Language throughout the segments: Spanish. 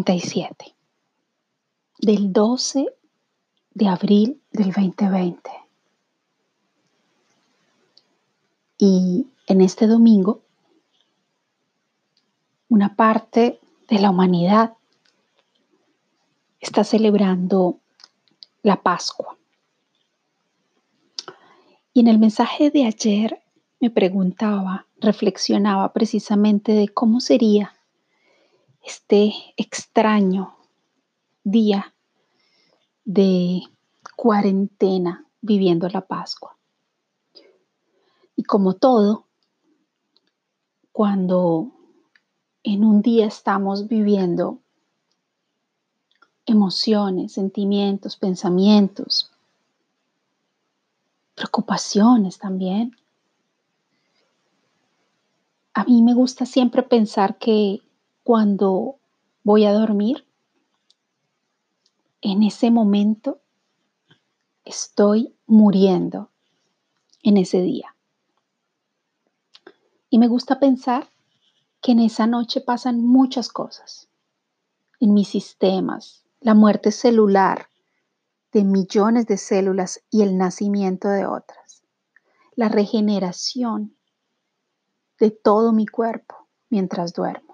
Cuarentena 37 del 12 de abril del 2020. Y en este domingo, una parte de la humanidad está celebrando la Pascua. Y en el mensaje de ayer me preguntaba, reflexionaba precisamente de cómo sería este extraño día de cuarentena viviendo la Pascua. Y como todo, cuando en un día estamos viviendo emociones, sentimientos, pensamientos, preocupaciones también. A mí me gusta siempre pensar que cuando voy a dormir, en ese momento estoy muriendo en ese día. Y me gusta pensar que en esa noche pasan muchas cosas en mis sistemas, la muerte celular de millones de células y el nacimiento de otras, la regeneración de todo mi cuerpo mientras duermo.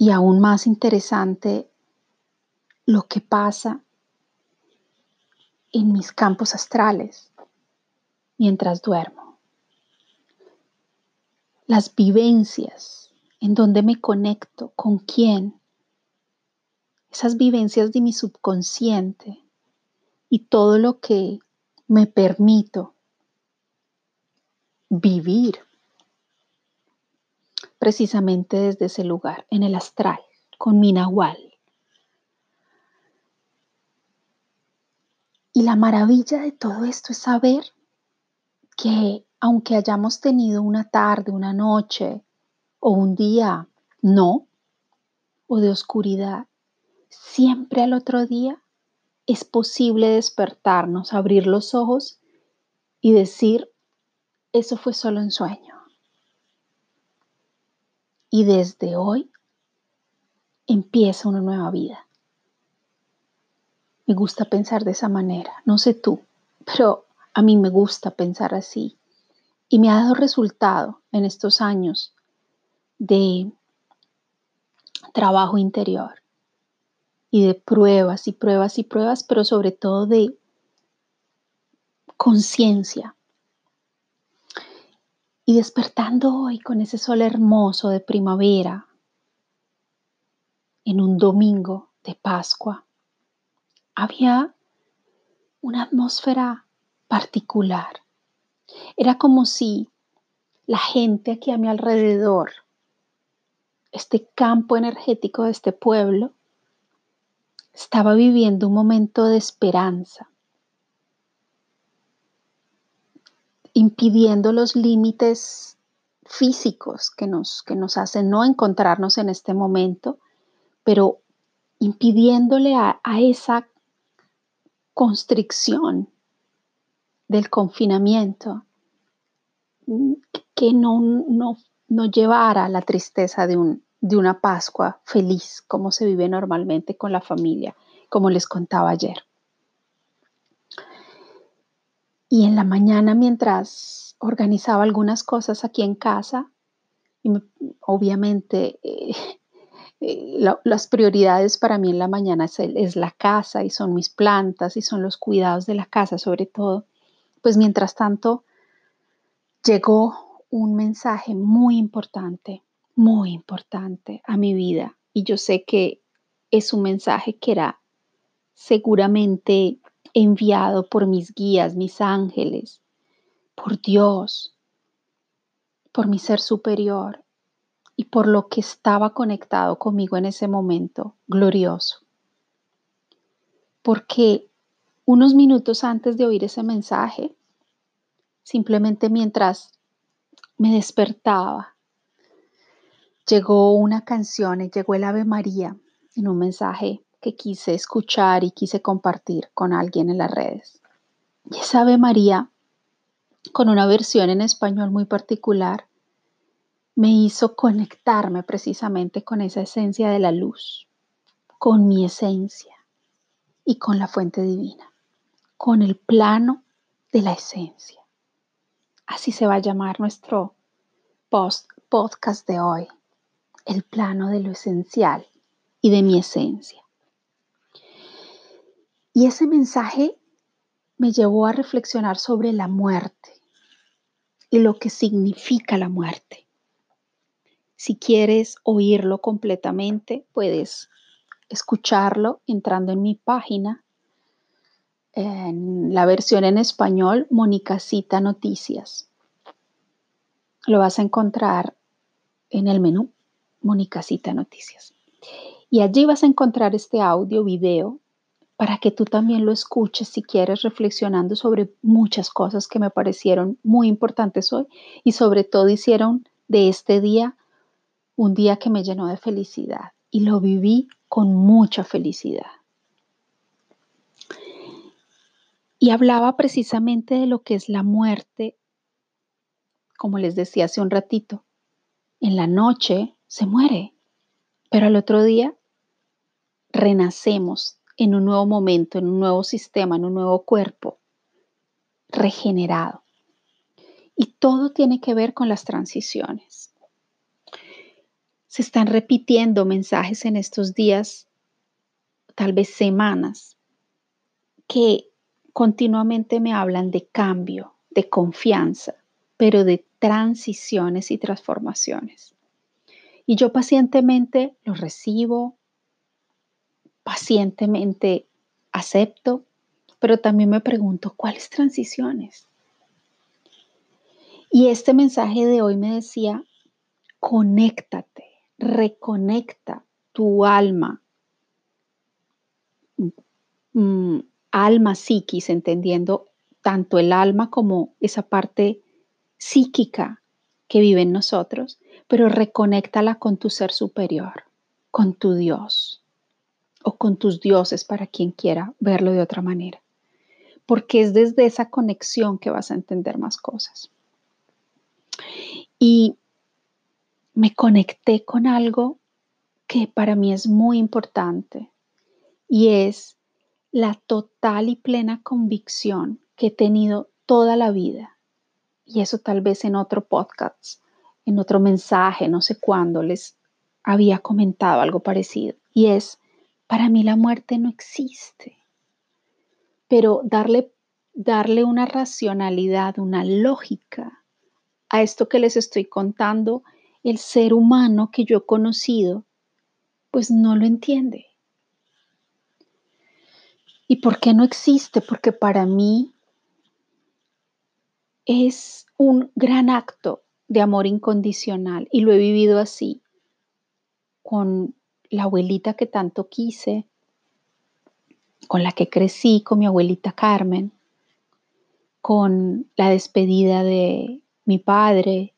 Y aún más interesante, lo que pasa en mis campos astrales mientras duermo. Las vivencias en donde me conecto, con quién, esas vivencias de mi subconsciente y todo lo que me permito vivir precisamente desde ese lugar, en el astral, con mi nahual. Y la maravilla de todo esto es saber que aunque hayamos tenido una tarde, una noche o un día no, o de oscuridad, siempre al otro día es posible despertarnos, abrir los ojos y decir, eso fue solo un sueño. Y desde hoy empieza una nueva vida. Me gusta pensar de esa manera. No sé tú, pero a mí me gusta pensar así. Y me ha dado resultado en estos años de trabajo interior y de pruebas y pruebas y pruebas, pero sobre todo de conciencia y despertando hoy con ese sol hermoso de primavera, en un domingo de Pascua, había una atmósfera particular. Era como si la gente aquí a mi alrededor, este campo energético de este pueblo, estaba viviendo un momento de esperanza, impidiendo los límites físicos que nos, que nos hacen no encontrarnos en este momento, pero impidiéndole a, esa constricción del confinamiento que no, no, no llevara la tristeza de, un, de una Pascua feliz como se vive normalmente con la familia, como les contaba ayer. Y en la mañana, mientras organizaba algunas cosas aquí en casa, y obviamente eh, eh, las prioridades para mí en la mañana es, es, la casa y son mis plantas y son los cuidados de la casa sobre todo, pues mientras tanto llegó un mensaje muy importante, muy importante a mi vida y yo sé que es un mensaje que era seguramente enviado por mis guías, mis ángeles, por Dios, por mi ser superior y por lo que estaba conectado conmigo en ese momento glorioso. Porque unos minutos antes de oír ese mensaje, simplemente mientras me despertaba, llegó una canción y llegó el Ave María en un mensaje que quise escuchar y quise compartir con alguien en las redes. Y esa Ave María, con una versión en español muy particular, me hizo conectarme precisamente con esa esencia de la luz, con mi esencia y con la fuente divina, con el plano de la esencia. Así se va a llamar nuestro post podcast de hoy, el plano de lo esencial y de mi esencia. Y ese mensaje me llevó a reflexionar sobre la muerte y lo que significa la muerte. Si quieres oírlo completamente, puedes escucharlo entrando en mi página, en la versión en español, Mónica Cita Noticias. Lo vas a encontrar en el menú Mónica Cita Noticias. Y allí vas a encontrar este audio, video, para que tú también lo escuches si quieres, reflexionando sobre muchas cosas que me parecieron muy importantes hoy y sobre todo hicieron de este día un día que me llenó de felicidad y lo viví con mucha felicidad. Y hablaba precisamente de lo que es la muerte, como les decía hace un ratito. En la noche se muere, pero al otro día renacemos en un nuevo momento, en un nuevo sistema, en un nuevo cuerpo, regenerado. Y todo tiene que ver con las transiciones se están repitiendo mensajes en estos días, tal vez semanas, que continuamente me hablan de cambio, de confianza, pero de transiciones y transformaciones. Y yo pacientemente los recibo, pacientemente acepto, pero también me pregunto, ¿cuáles transiciones? Y este mensaje de hoy me decía, conéctate, reconecta tu alma, mm, alma psiquis, entendiendo tanto el alma como esa parte psíquica que vive en nosotros, pero reconéctala con tu ser superior, con tu Dios o con tus dioses para quien quiera verlo de otra manera. Porque es desde esa conexión que vas a entender más cosas. Y me conecté con algo que para mí es muy importante y es la total y plena convicción que he tenido toda la vida. Y eso tal vez en otro podcast, en otro mensaje, no sé cuándo les había comentado algo parecido. Y es, para mí la muerte no existe. Pero darle, darle una racionalidad, una lógica a esto que les estoy contando el ser humano que yo he conocido, pues no lo entiende. ¿Y por qué no existe? Porque para mí es un gran acto de amor incondicional y lo he vivido así, con la abuelita que tanto quise, con la que crecí, con mi abuelita Carmen, con la despedida de mi padre,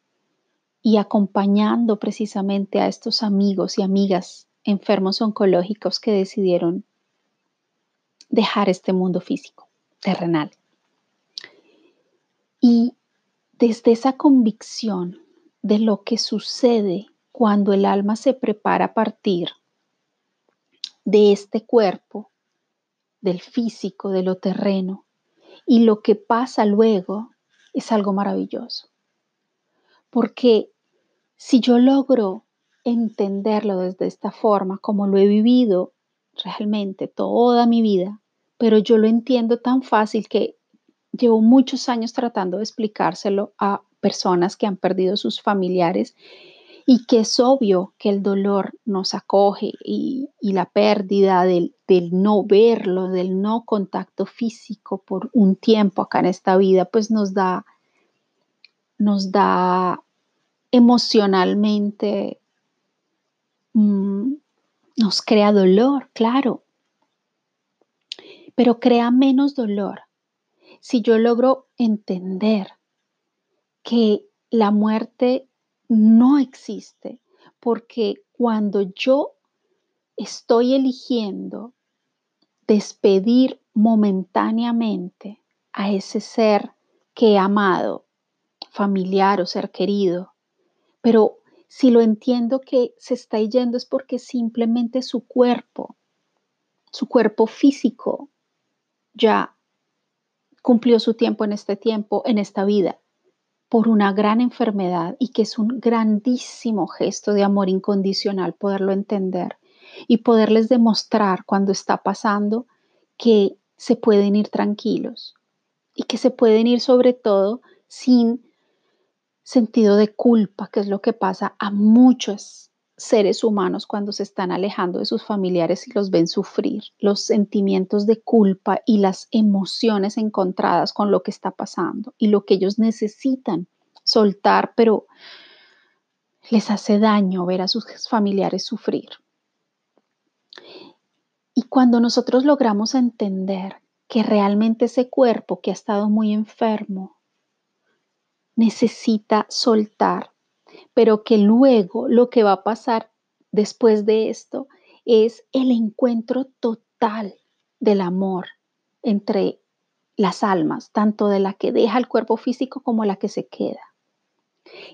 y acompañando precisamente a estos amigos y amigas enfermos oncológicos que decidieron dejar este mundo físico, terrenal. Y desde esa convicción de lo que sucede cuando el alma se prepara a partir de este cuerpo, del físico, de lo terreno, y lo que pasa luego es algo maravilloso. Porque si yo logro entenderlo desde esta forma, como lo he vivido realmente toda mi vida, pero yo lo entiendo tan fácil que llevo muchos años tratando de explicárselo a personas que han perdido sus familiares y que es obvio que el dolor nos acoge y, la pérdida del, del, no verlo, del no contacto físico por un tiempo acá en esta vida, pues nos da, nos da emocionalmente mm, nos crea dolor, claro, pero crea menos dolor si yo logro entender que la muerte no existe, porque cuando yo estoy eligiendo despedir momentáneamente a ese ser que he amado, familiar o ser querido, pero si lo entiendo que se está yendo es porque simplemente su cuerpo, su cuerpo físico, ya cumplió su tiempo en este tiempo, en esta vida, por una gran enfermedad y que es un grandísimo gesto de amor incondicional poderlo entender y poderles demostrar cuando está pasando que se pueden ir tranquilos y que se pueden ir sobre todo sin sentido de culpa, que es lo que pasa a muchos seres humanos cuando se están alejando de sus familiares y los ven sufrir, los sentimientos de culpa y las emociones encontradas con lo que está pasando y lo que ellos necesitan soltar, pero les hace daño ver a sus familiares sufrir. Y cuando nosotros logramos entender que realmente ese cuerpo que ha estado muy enfermo necesita soltar, pero que luego lo que va a pasar después de esto es el encuentro total del amor entre las almas, tanto de la que deja el cuerpo físico como la que se queda.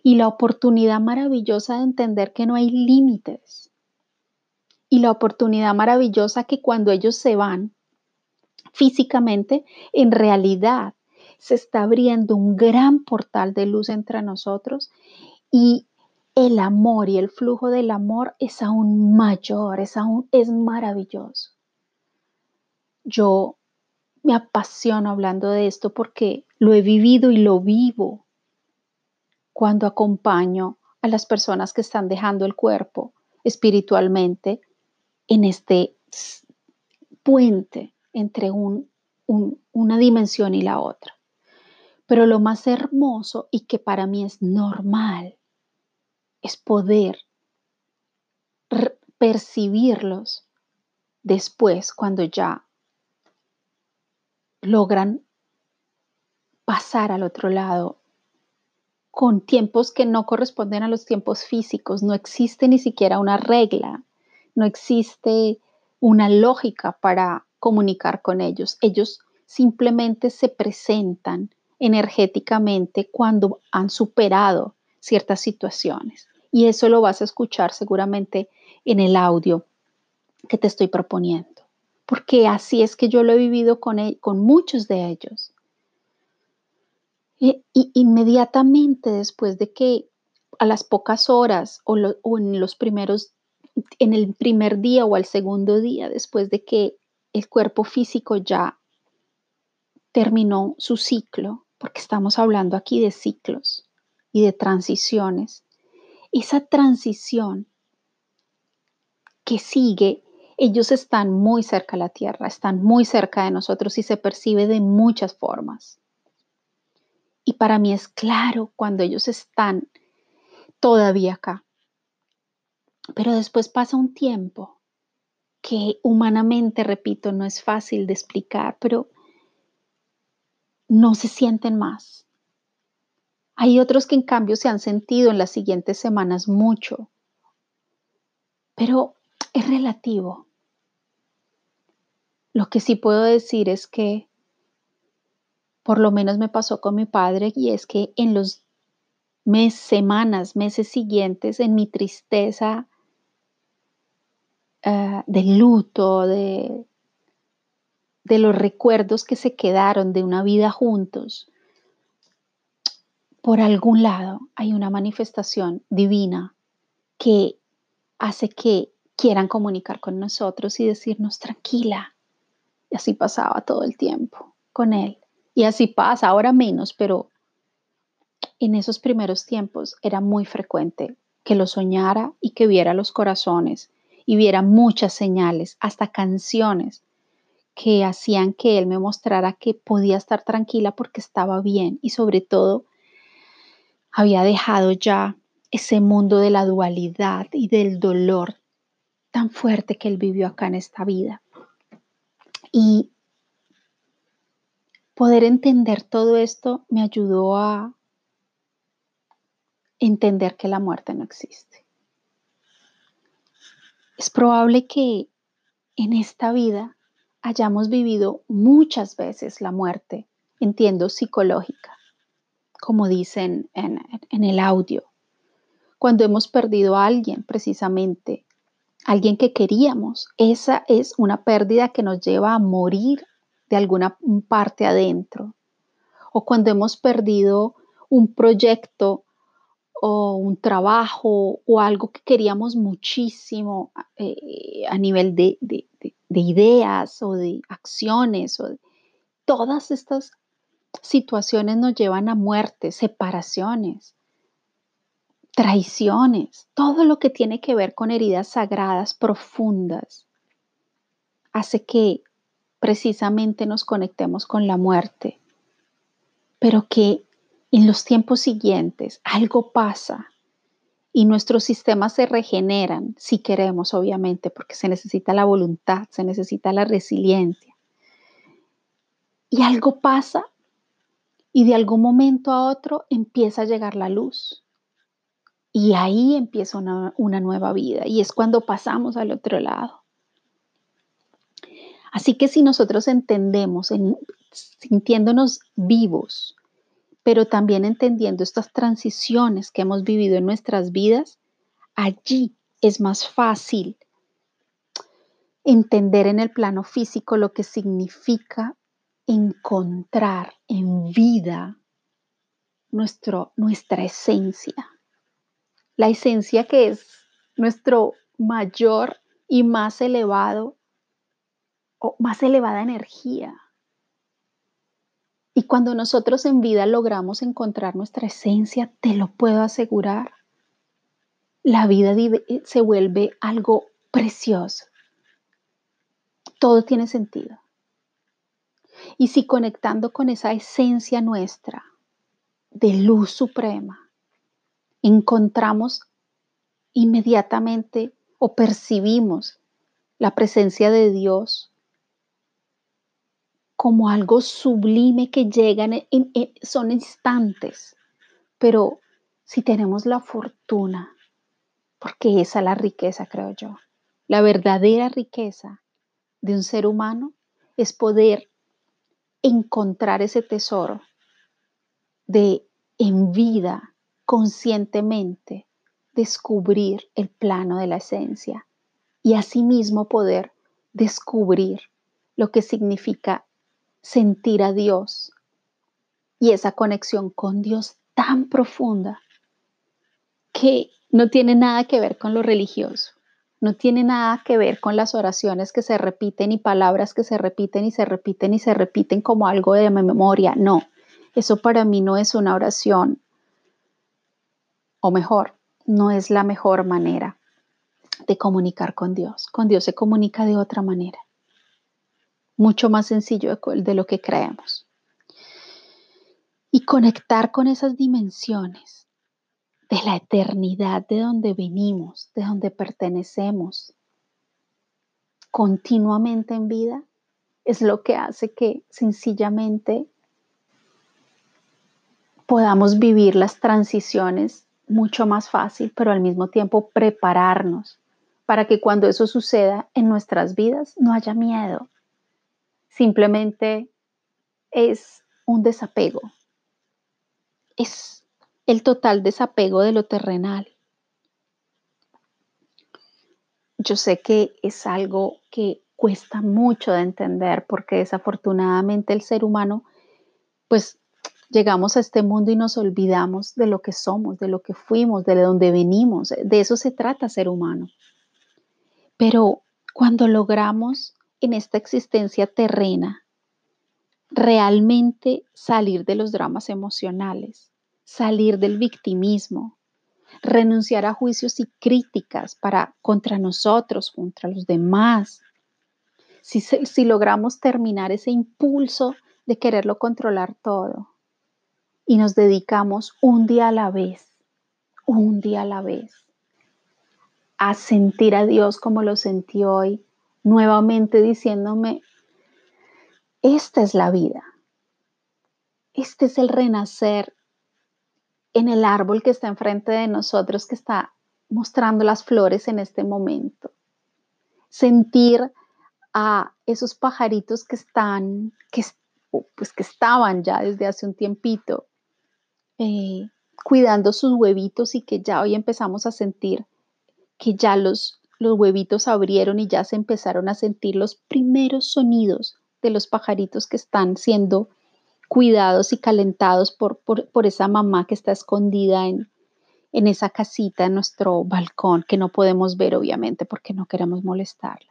Y la oportunidad maravillosa de entender que no hay límites. Y la oportunidad maravillosa que cuando ellos se van físicamente, en realidad se está abriendo un gran portal de luz entre nosotros y el amor y el flujo del amor es aún mayor, es aún es maravilloso. Yo me apasiono hablando de esto porque lo he vivido y lo vivo cuando acompaño a las personas que están dejando el cuerpo espiritualmente en este puente entre una dimensión y la otra. Pero lo más hermoso y que para mí es normal es poder percibirlos después cuando ya logran pasar al otro lado con tiempos que no corresponden a los tiempos físicos. No existe ni siquiera una regla, no existe una lógica para comunicar con ellos. Ellos simplemente se presentan energéticamente cuando han superado ciertas situaciones. Y eso lo vas a escuchar seguramente en el audio que te estoy proponiendo, porque así es que yo lo he vivido con, e, con muchos de ellos. Y, inmediatamente después de que a las pocas horas o, o en los primeros, en el primer día o al segundo día, después de que el cuerpo físico ya terminó su ciclo, porque estamos hablando aquí de ciclos y de transiciones. Esa transición que sigue, ellos están muy cerca a la tierra, están muy cerca de nosotros y se percibe de muchas formas. Y para mí es claro cuando ellos están todavía acá. Pero después pasa un tiempo que humanamente, repito, no es fácil de explicar, pero no se sienten más. Hay otros que en cambio se han sentido en las siguientes semanas mucho, pero es relativo. Lo que sí puedo decir es que por lo menos me pasó con mi padre y es que en los meses, semanas, meses siguientes, en mi tristeza uh, de luto, de de los recuerdos que se quedaron de una vida juntos, por algún lado hay una manifestación divina que hace que quieran comunicar con nosotros y decirnos tranquila. Y así pasaba todo el tiempo con él. Y así pasa, ahora menos, pero en esos primeros tiempos era muy frecuente que lo soñara y que viera los corazones y viera muchas señales, hasta canciones que hacían que él me mostrara que podía estar tranquila porque estaba bien y sobre todo había dejado ya ese mundo de la dualidad y del dolor tan fuerte que él vivió acá en esta vida. Y poder entender todo esto me ayudó a entender que la muerte no existe. Es probable que en esta vida hayamos vivido muchas veces la muerte, entiendo psicológica, como dicen en, el audio, cuando hemos perdido a alguien precisamente, alguien que queríamos. Esa es una pérdida que nos lleva a morir de alguna parte adentro. O cuando hemos perdido un proyecto o un trabajo o algo que queríamos muchísimo eh, a nivel de, ideas o de acciones. O todas estas situaciones nos llevan a muerte, separaciones, traiciones, todo lo que tiene que ver con heridas sagradas profundas, hace que precisamente nos conectemos con la muerte, pero que en los tiempos siguientes algo pasa y nuestros sistemas se regeneran, si queremos, obviamente, porque se necesita la voluntad, se necesita la resiliencia. Y algo pasa y de algún momento a otro empieza a llegar la luz. Y ahí empieza una, nueva vida y es cuando pasamos al otro lado. Así que si nosotros entendemos, sintiéndonos vivos, pero también entendiendo estas transiciones que hemos vivido en nuestras vidas, allí es más fácil entender en el plano físico lo que significa encontrar en vida nuestro, nuestra esencia. La esencia que es nuestro mayor y más elevado o más elevada energía. Y cuando nosotros en vida logramos encontrar nuestra esencia, te lo puedo asegurar, la vida se vuelve algo precioso. Todo tiene sentido. Y si conectando con esa esencia nuestra de luz suprema, encontramos inmediatamente o percibimos la presencia de Dios como algo sublime que llega, en, son instantes, pero si tenemos la fortuna, porque esa es la riqueza, creo yo, la verdadera riqueza de un ser humano es poder encontrar ese tesoro de en vida, conscientemente, descubrir el plano de la esencia y asimismo poder descubrir lo que significa sentir a Dios y esa conexión con Dios tan profunda que no tiene nada que ver con lo religioso, no tiene nada que ver con las oraciones que se repiten y palabras que se repiten y se repiten y se repiten como algo de memoria, no, eso para mí no es una oración, o mejor, no es la mejor manera de comunicar con Dios. Con Dios se comunica de otra manera mucho más sencillo de lo que creemos. Y conectar con esas dimensiones de la eternidad de donde venimos, de donde pertenecemos, continuamente en vida, es lo que hace que sencillamente podamos vivir las transiciones mucho más fácil, pero al mismo tiempo prepararnos para que cuando eso suceda en nuestras vidas no haya miedo, simplemente es un desapego. Es el total desapego de lo terrenal. Yo sé que es algo que cuesta mucho de entender porque desafortunadamente el ser humano, pues llegamos a este mundo y nos olvidamos de lo que somos, de lo que fuimos, de dónde venimos. De eso se trata ser humano. Pero cuando logramos en esta existencia terrena realmente salir de los dramas emocionales, salir del victimismo, renunciar a juicios y críticas para contra nosotros, contra los demás. Si, si logramos terminar ese impulso de quererlo controlar todo y nos dedicamos un día a la vez, un día a la vez, a sentir a Dios como lo sentí hoy, nuevamente diciéndome, esta es la vida, este es el renacer en el árbol que está enfrente de nosotros, que está mostrando las flores en este momento. Sentir a esos pajaritos que están, que, pues que estaban ya desde hace un tiempito, eh, cuidando sus huevitos y que ya hoy empezamos a sentir que ya los, los huevitos abrieron y ya se empezaron a sentir los primeros sonidos de los pajaritos que están siendo cuidados y calentados por, por, esa mamá que está escondida en, en esa casita, en nuestro balcón, que no podemos ver obviamente porque no queremos molestarla.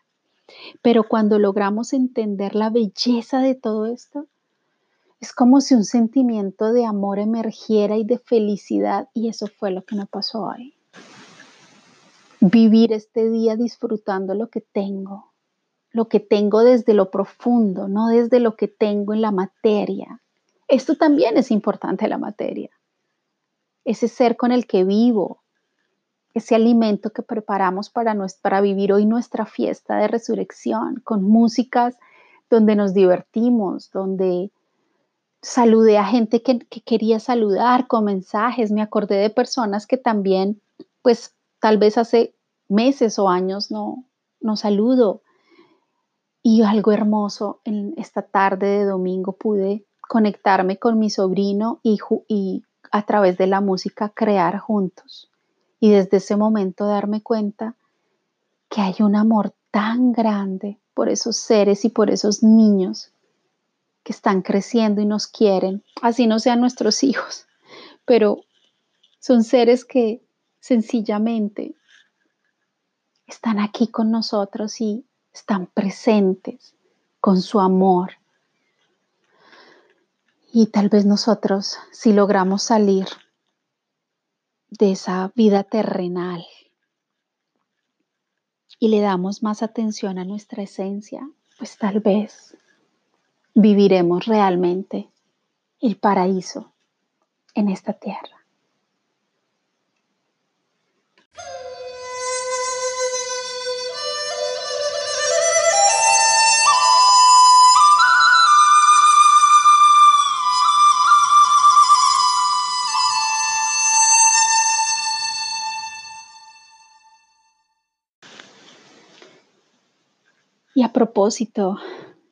Pero cuando logramos entender la belleza de todo esto, es como si un sentimiento de amor emergiera y de felicidad y eso fue lo que me pasó hoy. Vivir este día disfrutando lo que tengo, lo que tengo desde lo profundo, no desde lo que tengo en la materia. Esto también es importante la materia. Ese ser con el que vivo, ese alimento que preparamos para, para vivir hoy nuestra fiesta de resurrección, con músicas donde nos divertimos, donde saludé a gente que, quería saludar con mensajes, me acordé de personas que también, pues tal vez hace meses o años no, no saludo. Y algo hermoso, en esta tarde de domingo pude conectarme con mi sobrino y, y a través de la música crear juntos. Y desde ese momento darme cuenta que hay un amor tan grande por esos seres y por esos niños que están creciendo y nos quieren, así no sean nuestros hijos, pero son seres que sencillamente están aquí con nosotros y están presentes con su amor. Y tal vez nosotros, si logramos salir de esa vida terrenal y le damos más atención a nuestra esencia, pues tal vez viviremos realmente el paraíso en esta tierra. Propósito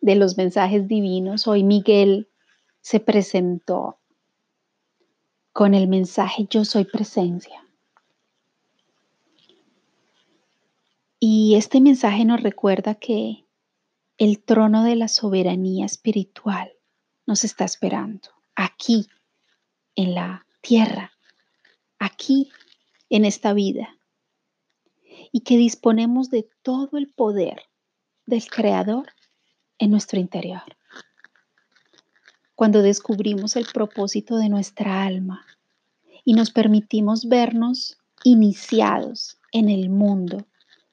de los mensajes divinos, hoy Miguel se presentó con el mensaje Yo soy presencia. Y este mensaje nos recuerda que el trono de la soberanía espiritual nos está esperando aquí, en la tierra, aquí, en esta vida, y que disponemos de todo el poder del Creador en nuestro interior. Cuando descubrimos el propósito de nuestra alma y nos permitimos vernos iniciados en el mundo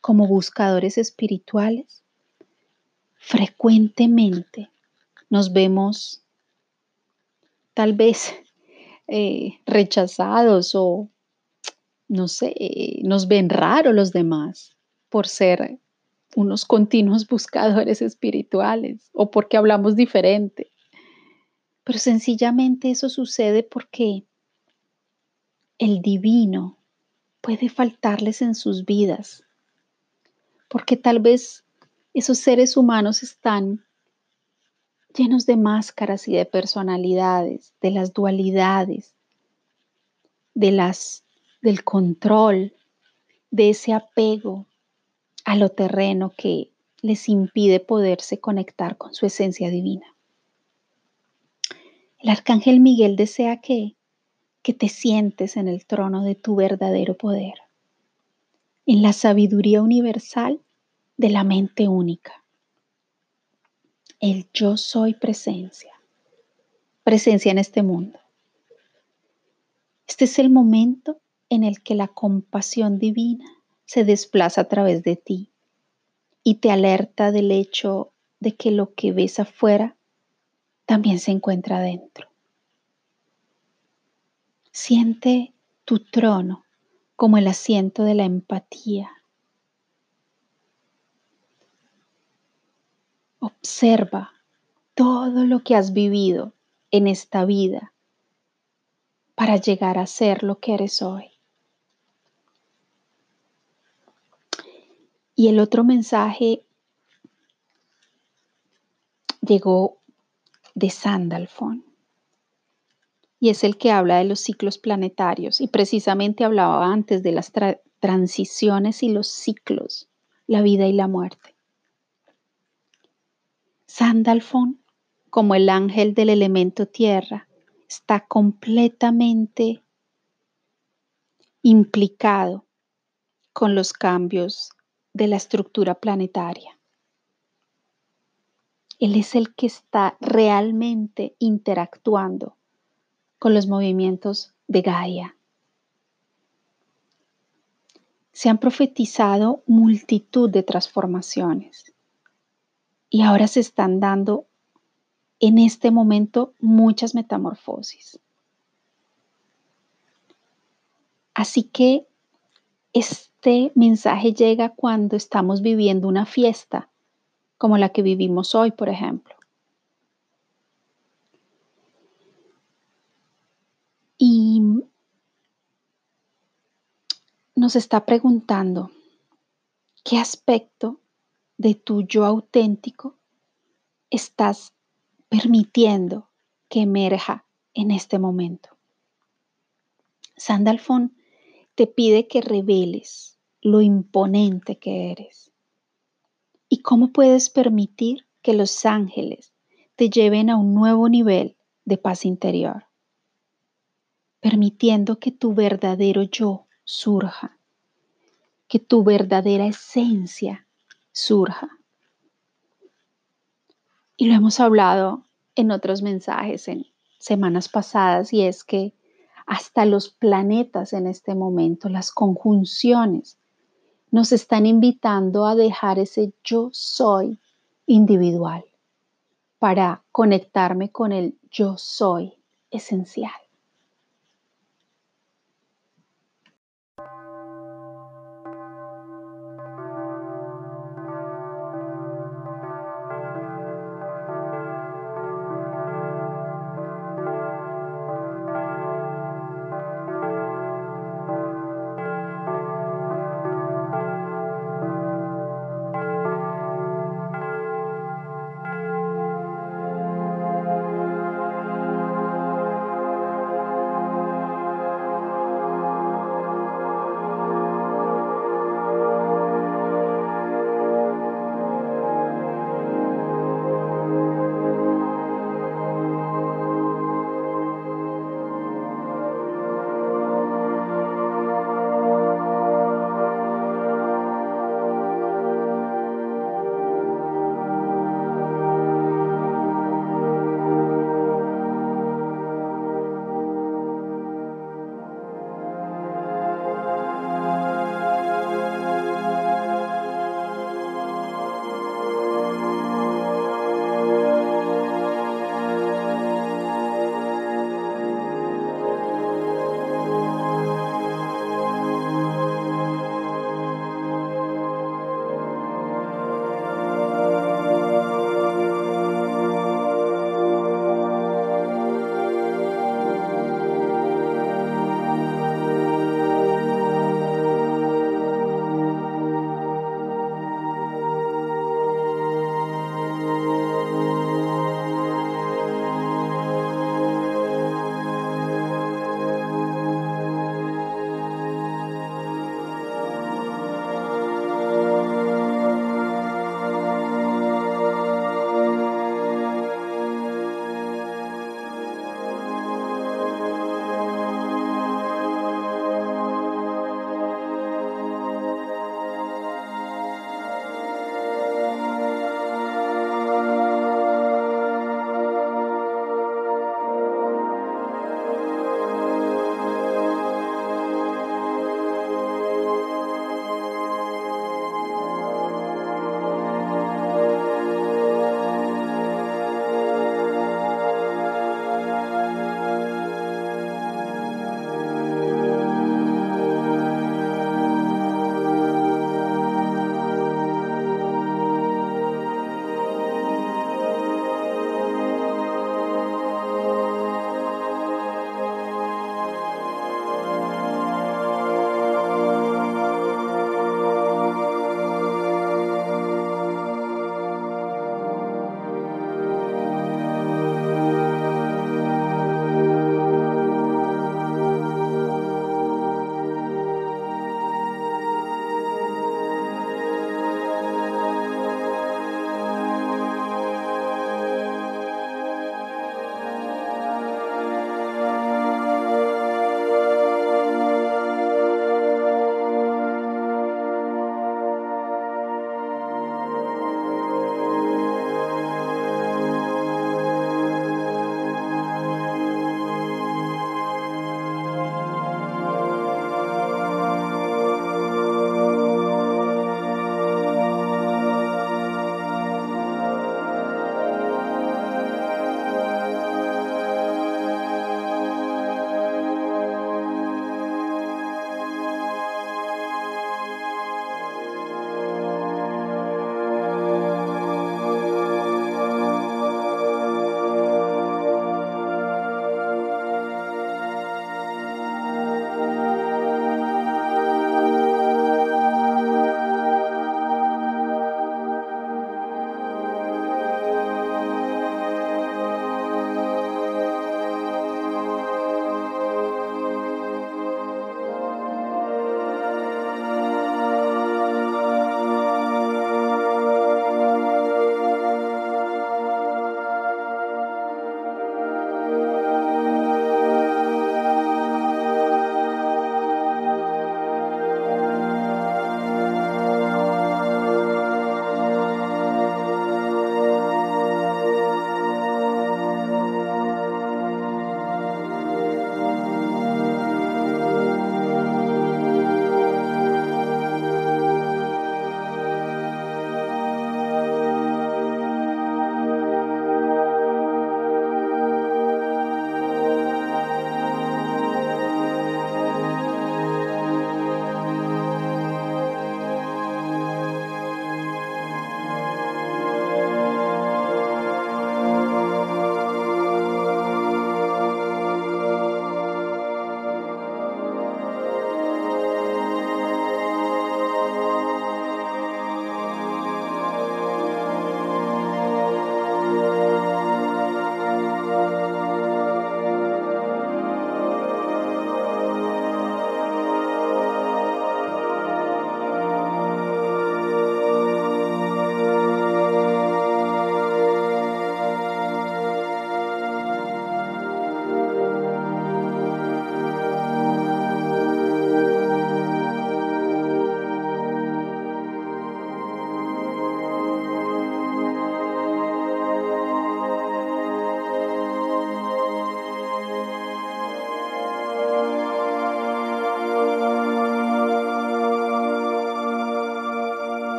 como buscadores espirituales, frecuentemente nos vemos tal vez eh, rechazados o, no sé, nos ven raro los demás por ser unos continuos buscadores espirituales o porque hablamos diferente. Pero sencillamente eso sucede porque el divino puede faltarles en sus vidas, porque tal vez esos seres humanos están llenos de máscaras y de personalidades, de las dualidades, de las del control, de ese apego, a lo terreno que les impide poderse conectar con su esencia divina. El arcángel Miguel desea que, que te sientes en el trono de tu verdadero poder, en la sabiduría universal de la mente única. El yo soy presencia, presencia en este mundo. Este es el momento en el que la compasión divina se desplaza a través de ti y te alerta del hecho de que lo que ves afuera también se encuentra dentro. Siente tu trono como el asiento de la empatía. Observa todo lo que has vivido en esta vida para llegar a ser lo que eres hoy. Y el otro mensaje llegó de Sandalfon. y es el que habla de los ciclos planetarios y precisamente hablaba antes de las transiciones y los ciclos, la vida y la muerte. Sandalfon, como el ángel del elemento tierra, está completamente implicado con los cambios de la estructura planetaria. Él es el que está realmente interactuando con los movimientos de Gaia. Se han profetizado multitud de transformaciones y ahora se están dando en este momento muchas metamorfosis. Así que este mensaje llega cuando estamos viviendo una fiesta, como la que vivimos hoy, por ejemplo. Y nos está preguntando, ¿qué aspecto de tu yo auténtico estás permitiendo que emerja en este momento? Sandalfon te pide que reveles lo imponente que eres y cómo puedes permitir que los ángeles te lleven a un nuevo nivel de paz interior permitiendo que tu verdadero yo surja, que tu verdadera esencia surja. Y lo hemos hablado en otros mensajes en semanas pasadas y es que hasta los planetas en este momento, las conjunciones, nos están invitando a dejar ese yo soy individual para conectarme con el yo soy esencial.